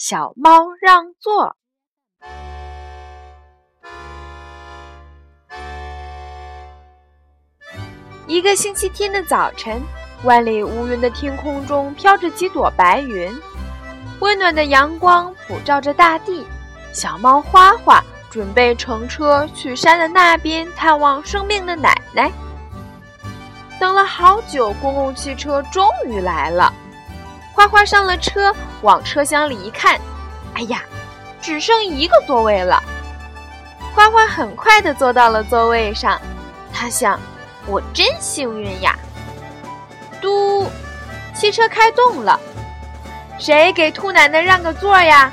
小猫让座》。一个星期天的早晨，万里无云的天空中飘着几朵白云，温暖的阳光普照着大地。小猫花花准备乘车去山的那边探望生病的奶奶。等了好久，公共汽车终于来了。花花上了车，往车厢里一看，哎呀，只剩一个座位了。花花很快地坐到了座位上，他想：“我真幸运呀！”嘟，汽车开动了，谁给兔奶奶让个座呀？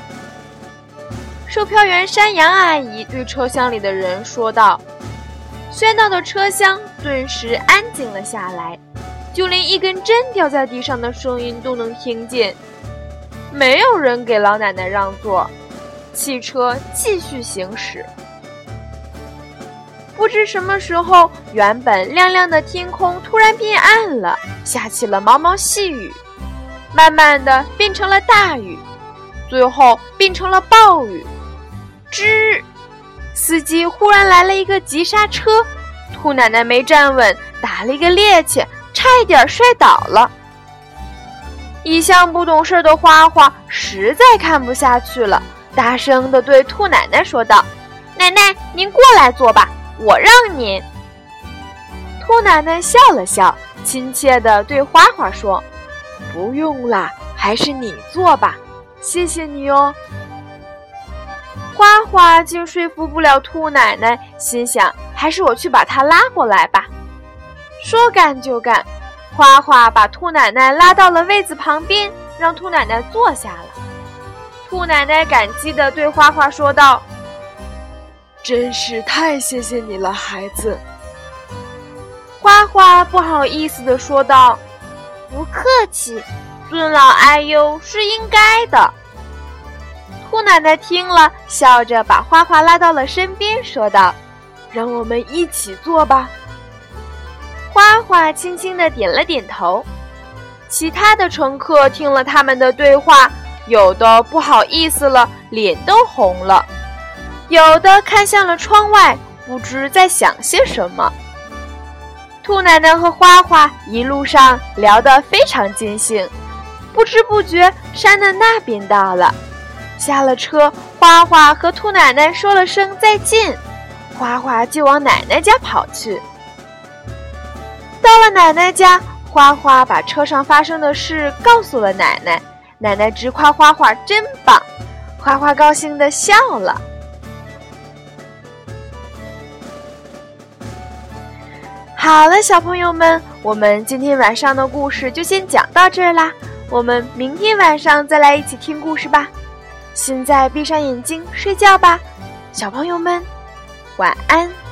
售票员山羊阿姨对车厢里的人说道。喧闹的车厢顿时安静了下来。就连一根针掉在地上的声音都能听见，没有人给老奶奶让座，汽车继续行驶。不知什么时候，原本亮亮的天空突然变暗了，下起了毛毛细雨，慢慢的变成了大雨，最后变成了暴雨。吱，司机忽然来了一个急刹车，兔奶奶没站稳，打了一个趔趄。差一点摔倒了，一向不懂事的花花实在看不下去了，大声的对兔奶奶说道：“奶奶，您过来坐吧，我让您。”兔奶奶笑了笑，亲切的对花花说：“不用啦，还是你坐吧，谢谢你哦。”花花竟说服不了兔奶奶，心想：“还是我去把它拉过来吧。”说干就干，花花把兔奶奶拉到了位子旁边，让兔奶奶坐下了。兔奶奶感激地对花花说道：“真是太谢谢你了，孩子。”花花不好意思地说道：“不客气，尊老爱幼是应该的。”兔奶奶听了，笑着把花花拉到了身边，说道：“让我们一起坐吧。”花花轻轻地点了点头，其他的乘客听了他们的对话，有的不好意思了，脸都红了；有的看向了窗外，不知在想些什么。兔奶奶和花花一路上聊得非常尽兴，不知不觉山的那边到了。下了车，花花和兔奶奶说了声再见，花花就往奶奶家跑去。到了奶奶家，花花把车上发生的事告诉了奶奶。奶奶直夸花花真棒，花花高兴的笑了。好了，小朋友们，我们今天晚上的故事就先讲到这儿啦。我们明天晚上再来一起听故事吧。现在闭上眼睛睡觉吧，小朋友们，晚安。